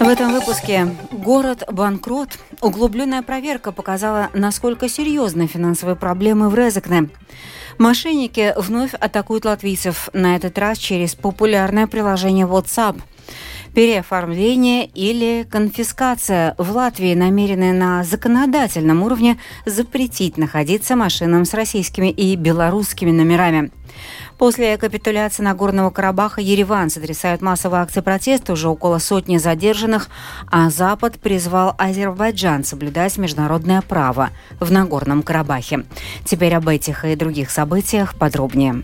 В этом выпуске «Город банкрот». Углубленная проверка показала, насколько серьезны финансовые проблемы в Резекне. Мошенники вновь атакуют латвийцев, на этот раз через популярное приложение WhatsApp. Переоформление или конфискация в Латвии намерены на законодательном уровне запретить находиться машинам с российскими и белорусскими номерами. После капитуляции Нагорного Карабаха Ереван сотрясают массовые акции протеста, уже около сотни задержанных, а Запад призвал Азербайджан соблюдать международное право в Нагорном Карабахе. Теперь об этих и других событиях подробнее.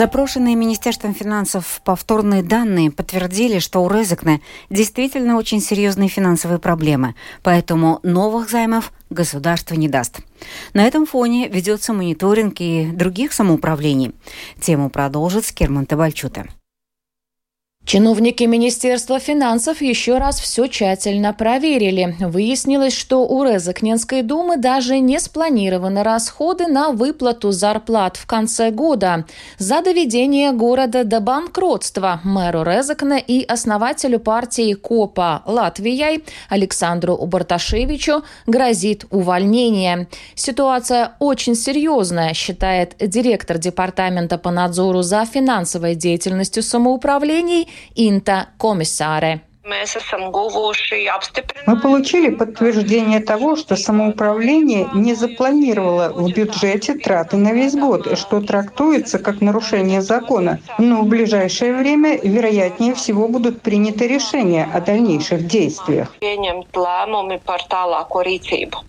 Запрошенные Министерством финансов повторные данные подтвердили, что у Резекне действительно очень серьезные финансовые проблемы, поэтому новых займов государство не даст. На этом фоне ведется мониторинг и других самоуправлений. Тему продолжит Скерман Табальчута. Чиновники Министерства финансов еще раз все тщательно проверили. Выяснилось, что у Резакненской думы даже не спланированы расходы на выплату зарплат в конце года. За доведение города до банкротства мэру Резакна и основателю партии КОПа Латвией Александру Убарташевичу грозит увольнение. Ситуация очень серьезная, считает директор Департамента по надзору за финансовой деятельностью самоуправлений inte kommissare Мы получили подтверждение того, что самоуправление не запланировало в бюджете траты на весь год, что трактуется как нарушение закона. Но в ближайшее время, вероятнее всего, будут приняты решения о дальнейших действиях.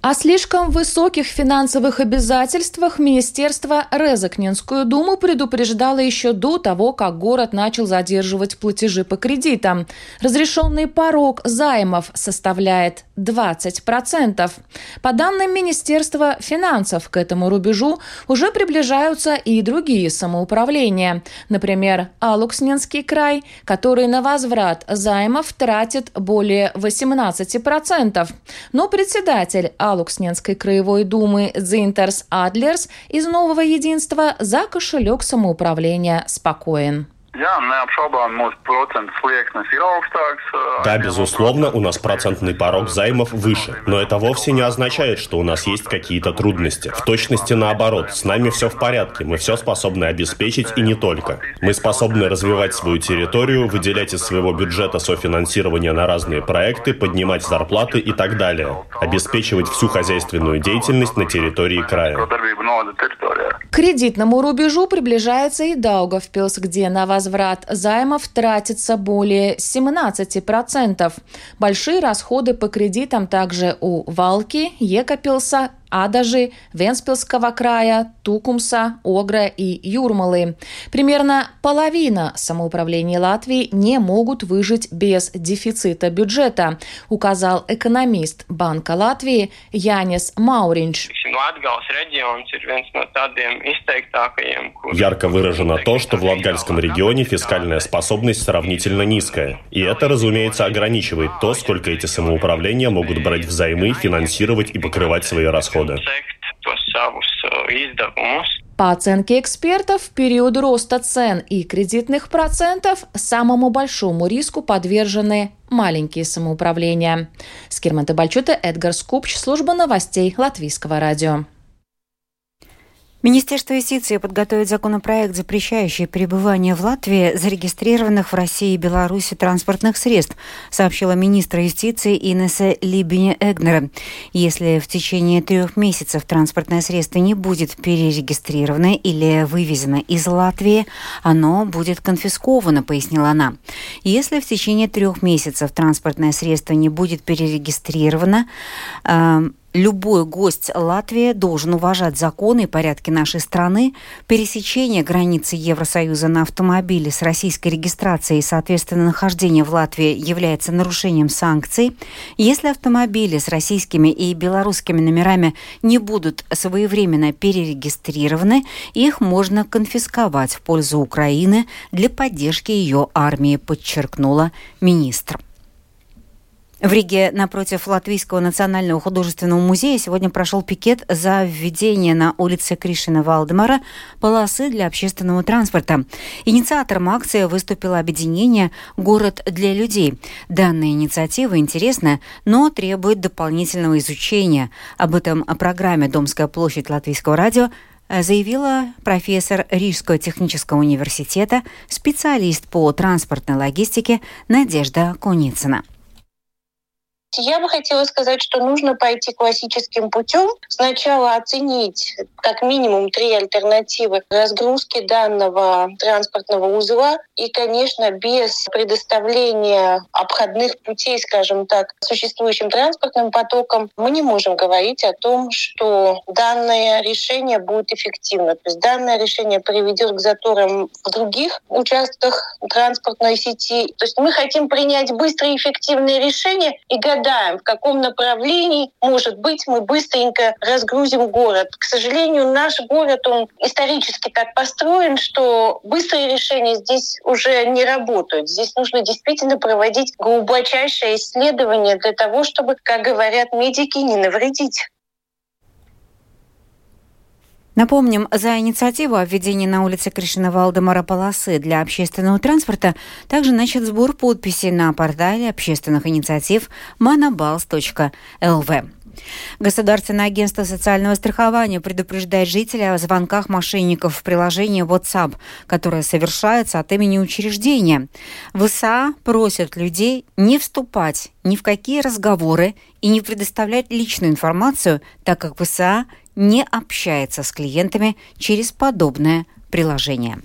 О слишком высоких финансовых обязательствах Министерство Резакненскую думу предупреждало еще до того, как город начал задерживать платежи по кредитам. Разрешен Разрешенный порог займов составляет 20%. По данным Министерства финансов, к этому рубежу уже приближаются и другие самоуправления. Например, Алуксненский край, который на возврат займов тратит более 18%. Но председатель Алуксненской краевой думы Дзинтерс Адлерс из «Нового единства» за кошелек самоуправления спокоен. Да, безусловно, у нас процентный порог займов выше, но это вовсе не означает, что у нас есть какие-то трудности. В точности наоборот, с нами все в порядке, мы все способны обеспечить и не только. Мы способны развивать свою территорию, выделять из своего бюджета софинансирование на разные проекты, поднимать зарплаты и так далее, обеспечивать всю хозяйственную деятельность на территории края. Кредитному рубежу приближается и Даугавпилс, где на возврат займов тратится более 17%. Большие расходы по кредитам также у Валки, Екапилса Адажи, Венспилского края, Тукумса, Огра и Юрмалы. Примерно половина самоуправлений Латвии не могут выжить без дефицита бюджета, указал экономист Банка Латвии Янис Мауринч. Ярко выражено то, что в Латгальском регионе фискальная способность сравнительно низкая. И это, разумеется, ограничивает то, сколько эти самоуправления могут брать взаймы, финансировать и покрывать свои расходы расхода. По оценке экспертов, в период роста цен и кредитных процентов самому большому риску подвержены маленькие самоуправления. Скирман Бальчута, Эдгар Скупч, служба новостей Латвийского радио. Министерство юстиции подготовит законопроект, запрещающий пребывание в Латвии зарегистрированных в России и Беларуси транспортных средств, сообщила министр юстиции Инесса Либине Эгнера. Если в течение трех месяцев транспортное средство не будет перерегистрировано или вывезено из Латвии, оно будет конфисковано, пояснила она. Если в течение трех месяцев транспортное средство не будет перерегистрировано, э, Любой гость Латвии должен уважать законы и порядки нашей страны. Пересечение границы Евросоюза на автомобиле с российской регистрацией и, соответственно, нахождение в Латвии является нарушением санкций. Если автомобили с российскими и белорусскими номерами не будут своевременно перерегистрированы, их можно конфисковать в пользу Украины для поддержки ее армии, подчеркнула министр. В Риге напротив Латвийского национального художественного музея сегодня прошел пикет за введение на улице Кришина Валдемара полосы для общественного транспорта. Инициатором акции выступило объединение «Город для людей». Данная инициатива интересная, но требует дополнительного изучения. Об этом о программе «Домская площадь Латвийского радио» заявила профессор Рижского технического университета, специалист по транспортной логистике Надежда Куницына. Я бы хотела сказать, что нужно пойти классическим путем. Сначала оценить как минимум три альтернативы разгрузки данного транспортного узла. И, конечно, без предоставления обходных путей, скажем так, существующим транспортным потокам, мы не можем говорить о том, что данное решение будет эффективно. То есть данное решение приведет к заторам в других участках транспортной сети. То есть мы хотим принять быстрое и эффективное решение и гадать, гадаем, в каком направлении, может быть, мы быстренько разгрузим город. К сожалению, наш город, он исторически так построен, что быстрые решения здесь уже не работают. Здесь нужно действительно проводить глубочайшее исследование для того, чтобы, как говорят медики, не навредить. Напомним, за инициативу о введении на улице Кришина Валдемара полосы для общественного транспорта также начат сбор подписей на портале общественных инициатив manabals.lv. Государственное агентство социального страхования предупреждает жителей о звонках мошенников в приложении WhatsApp, которое совершается от имени учреждения. ВСА просят людей не вступать ни в какие разговоры и не предоставлять личную информацию, так как ВСА не общается с клиентами через подобное приложение.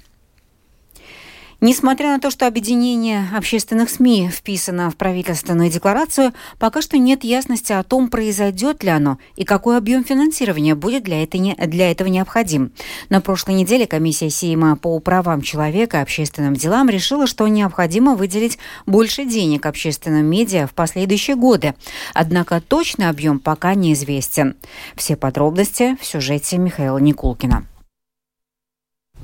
Несмотря на то, что объединение общественных СМИ вписано в правительственную декларацию, пока что нет ясности о том, произойдет ли оно и какой объем финансирования будет для, этого, для этого необходим. На прошлой неделе комиссия Сейма по правам человека и общественным делам решила, что необходимо выделить больше денег общественным медиа в последующие годы. Однако точный объем пока неизвестен. Все подробности в сюжете Михаила Никулкина.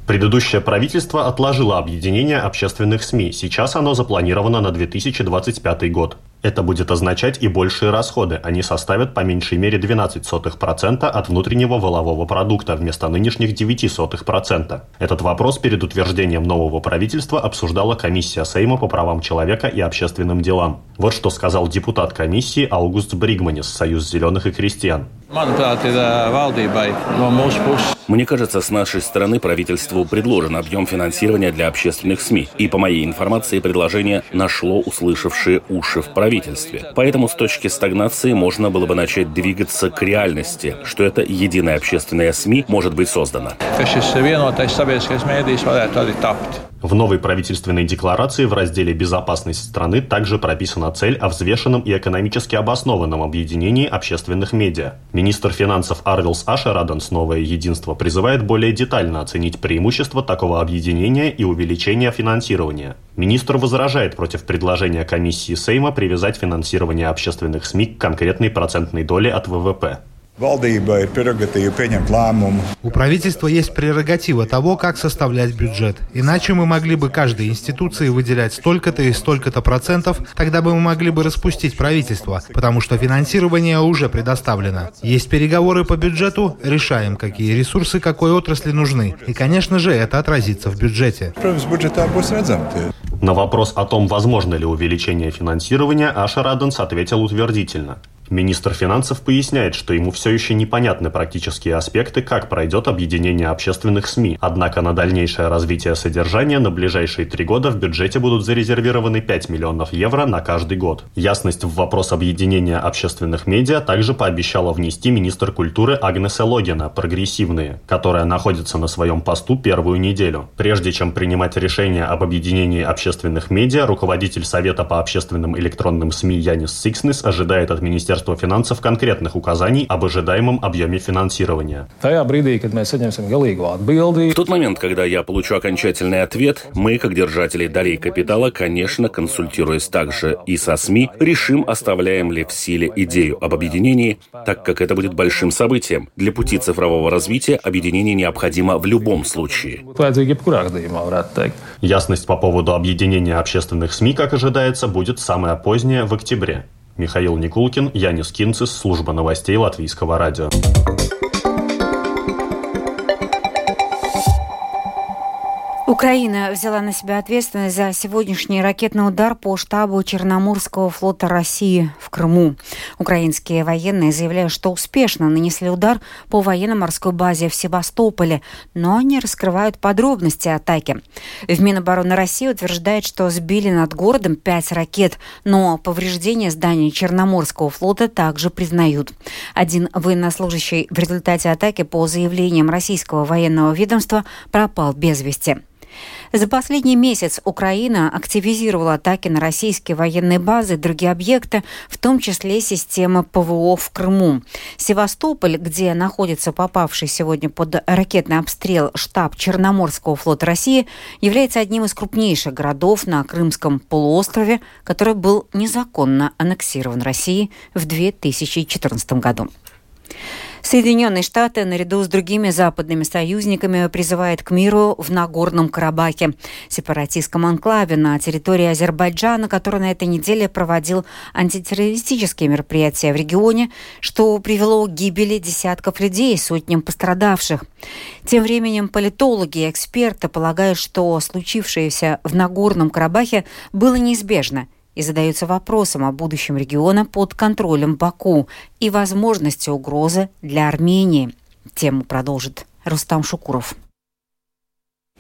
Предыдущее правительство отложило объединение общественных СМИ. Сейчас оно запланировано на 2025 год. Это будет означать и большие расходы. Они составят по меньшей мере 12% от внутреннего волового продукта вместо нынешних 9%. Этот вопрос перед утверждением нового правительства обсуждала комиссия Сейма по правам человека и общественным делам. Вот что сказал депутат комиссии Аугуст Бригманис, Союз зеленых и крестьян. Мне кажется, с нашей стороны правительству предложен объем финансирования для общественных СМИ. И по моей информации, предложение нашло услышавшие уши в правительстве. Поэтому с точки стагнации можно было бы начать двигаться к реальности, что это единая общественная СМИ может быть создана. В новой правительственной декларации в разделе «Безопасность страны» также прописана цель о взвешенном и экономически обоснованном объединении общественных медиа. Министр финансов Арвилс Ашераденс «Новое единство» призывает более детально оценить преимущества такого объединения и увеличения финансирования. Министр возражает против предложения комиссии Сейма привязать финансирование общественных СМИ к конкретной процентной доле от ВВП. У правительства есть прерогатива того, как составлять бюджет. Иначе мы могли бы каждой институции выделять столько-то и столько-то процентов, тогда бы мы могли бы распустить правительство, потому что финансирование уже предоставлено. Есть переговоры по бюджету, решаем, какие ресурсы какой отрасли нужны. И, конечно же, это отразится в бюджете. На вопрос о том, возможно ли увеличение финансирования, Аша Раденс ответил утвердительно. Министр финансов поясняет, что ему все еще непонятны практические аспекты, как пройдет объединение общественных СМИ. Однако на дальнейшее развитие содержания на ближайшие три года в бюджете будут зарезервированы 5 миллионов евро на каждый год. Ясность в вопрос объединения общественных медиа также пообещала внести министр культуры Агнеса Логина, прогрессивные, которая находится на своем посту первую неделю. Прежде чем принимать решение об объединении общественных медиа, руководитель Совета по общественным электронным СМИ Янис Сикснес ожидает от Министерства Министерства финансов конкретных указаний об ожидаемом объеме финансирования. В тот момент, когда я получу окончательный ответ, мы, как держатели долей капитала, конечно, консультируясь также и со СМИ, решим, оставляем ли в силе идею об объединении, так как это будет большим событием. Для пути цифрового развития объединение необходимо в любом случае. Ясность по поводу объединения общественных СМИ, как ожидается, будет самая поздняя в октябре. Михаил Никулкин, Янис Кинцис, служба новостей Латвийского радио. Украина взяла на себя ответственность за сегодняшний ракетный удар по штабу Черноморского флота России в Крыму. Украинские военные заявляют, что успешно нанесли удар по военно-морской базе в Севастополе, но не раскрывают подробности атаки. В Минобороны России утверждает, что сбили над городом пять ракет, но повреждения здания Черноморского флота также признают. Один военнослужащий в результате атаки по заявлениям российского военного ведомства пропал без вести. За последний месяц Украина активизировала атаки на российские военные базы и другие объекты, в том числе системы ПВО в Крыму. Севастополь, где находится попавший сегодня под ракетный обстрел штаб Черноморского флота России, является одним из крупнейших городов на Крымском полуострове, который был незаконно аннексирован Россией в 2014 году. Соединенные Штаты наряду с другими западными союзниками призывают к миру в Нагорном Карабахе, сепаратистском анклаве на территории Азербайджана, который на этой неделе проводил антитеррористические мероприятия в регионе, что привело к гибели десятков людей, сотням пострадавших. Тем временем политологи и эксперты полагают, что случившееся в Нагорном Карабахе было неизбежно – и задаются вопросом о будущем региона под контролем Баку и возможности угрозы для Армении. Тему продолжит Рустам Шукуров.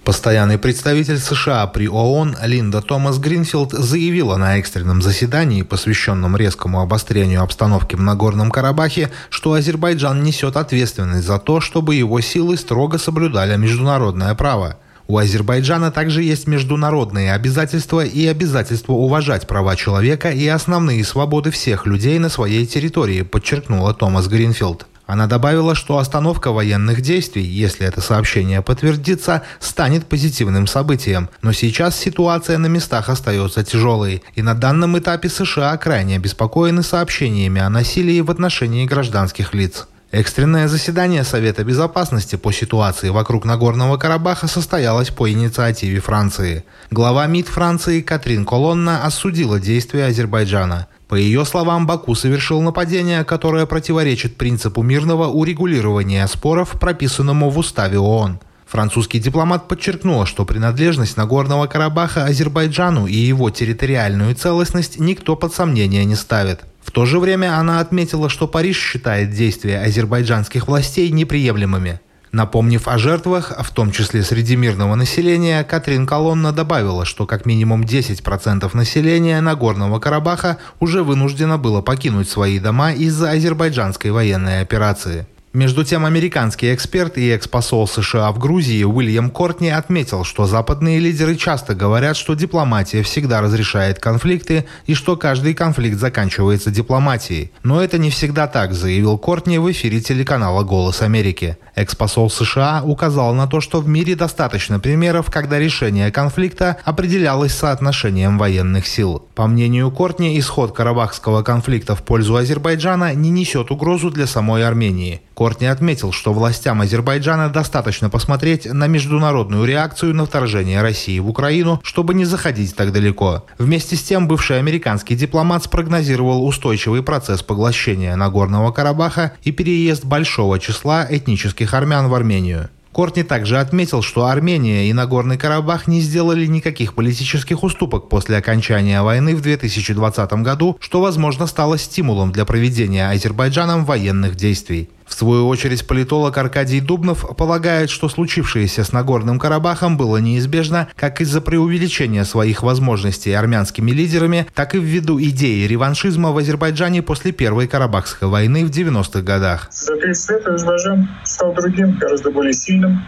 Постоянный представитель США при ООН Линда Томас Гринфилд заявила на экстренном заседании, посвященном резкому обострению обстановки в Нагорном Карабахе, что Азербайджан несет ответственность за то, чтобы его силы строго соблюдали международное право. У Азербайджана также есть международные обязательства и обязательство уважать права человека и основные свободы всех людей на своей территории, подчеркнула Томас Гринфилд. Она добавила, что остановка военных действий, если это сообщение подтвердится, станет позитивным событием. Но сейчас ситуация на местах остается тяжелой, и на данном этапе США крайне обеспокоены сообщениями о насилии в отношении гражданских лиц. Экстренное заседание Совета Безопасности по ситуации вокруг Нагорного Карабаха состоялось по инициативе Франции. Глава МИД Франции Катрин Колонна осудила действия Азербайджана. По ее словам, Баку совершил нападение, которое противоречит принципу мирного урегулирования споров, прописанному в уставе ООН. Французский дипломат подчеркнул, что принадлежность Нагорного Карабаха Азербайджану и его территориальную целостность никто под сомнение не ставит. В то же время она отметила, что Париж считает действия азербайджанских властей неприемлемыми. Напомнив о жертвах, в том числе среди мирного населения, Катрин Колонна добавила, что как минимум 10% населения Нагорного Карабаха уже вынуждено было покинуть свои дома из-за азербайджанской военной операции. Между тем, американский эксперт и экс-посол США в Грузии Уильям Кортни отметил, что западные лидеры часто говорят, что дипломатия всегда разрешает конфликты и что каждый конфликт заканчивается дипломатией. Но это не всегда так, заявил Кортни в эфире телеканала «Голос Америки». Экс-посол США указал на то, что в мире достаточно примеров, когда решение конфликта определялось соотношением военных сил. По мнению Кортни, исход карабахского конфликта в пользу Азербайджана не несет угрозу для самой Армении. Кортни отметил, что властям Азербайджана достаточно посмотреть на международную реакцию на вторжение России в Украину, чтобы не заходить так далеко. Вместе с тем, бывший американский дипломат спрогнозировал устойчивый процесс поглощения Нагорного Карабаха и переезд большого числа этнических армян в Армению. Кортни также отметил, что Армения и Нагорный Карабах не сделали никаких политических уступок после окончания войны в 2020 году, что, возможно, стало стимулом для проведения Азербайджаном военных действий. В свою очередь, политолог Аркадий Дубнов полагает, что случившееся с Нагорным Карабахом было неизбежно как из-за преувеличения своих возможностей армянскими лидерами, так и ввиду идеи реваншизма в Азербайджане после Первой Карабахской войны в 90-х годах. За 30 лет Азербайджан стал другим, гораздо более сильным.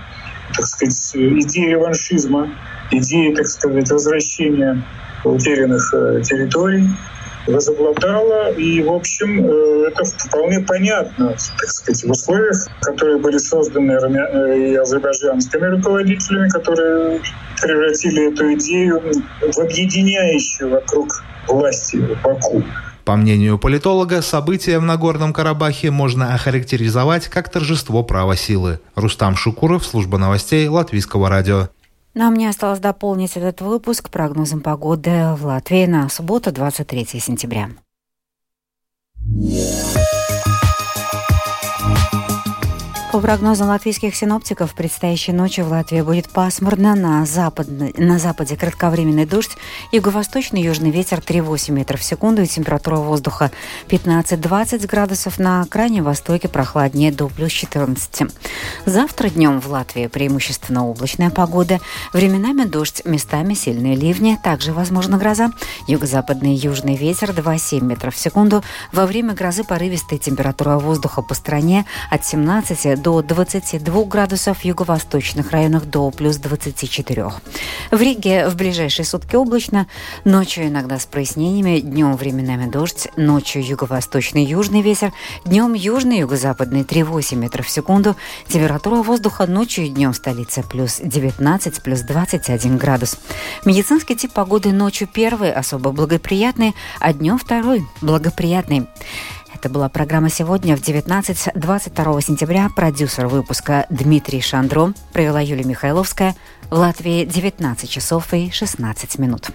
Так сказать, идея реваншизма, идея, так сказать, возвращения утерянных э, территорий, возобладала. И, в общем, э, это вполне понятно, так сказать, в условиях, которые были созданы э, и азербайджанскими руководителями, которые превратили эту идею в объединяющую вокруг власти Баку. По мнению политолога, события в Нагорном Карабахе можно охарактеризовать как торжество права силы. Рустам Шукуров, служба новостей Латвийского радио. Нам ну, не осталось дополнить этот выпуск прогнозом погоды в Латвии на субботу, 23 сентября. По прогнозам латвийских синоптиков, предстоящей ночью в Латвии будет пасмурно, на, запад, на западе кратковременный дождь, юго-восточный южный ветер 3,8 метров в секунду и температура воздуха 15-20 градусов, на крайнем востоке прохладнее до плюс 14. Завтра днем в Латвии преимущественно облачная погода, временами дождь, местами сильные ливни, также возможна гроза, юго-западный южный ветер 2,7 метров в секунду, во время грозы порывистая температура воздуха по стране от 17 до 22 градусов, в юго-восточных районах до плюс 24. В Риге в ближайшие сутки облачно, ночью иногда с прояснениями, днем временами дождь, ночью юго-восточный южный ветер, днем южный юго-западный 3,8 метров в секунду, температура воздуха ночью и днем в столице плюс 19, плюс 21 градус. Медицинский тип погоды ночью первый, особо благоприятный, а днем второй, благоприятный. Это была программа «Сегодня» в 19-22 сентября. Продюсер выпуска Дмитрий Шандро. Провела Юлия Михайловская. В Латвии 19 часов и 16 минут.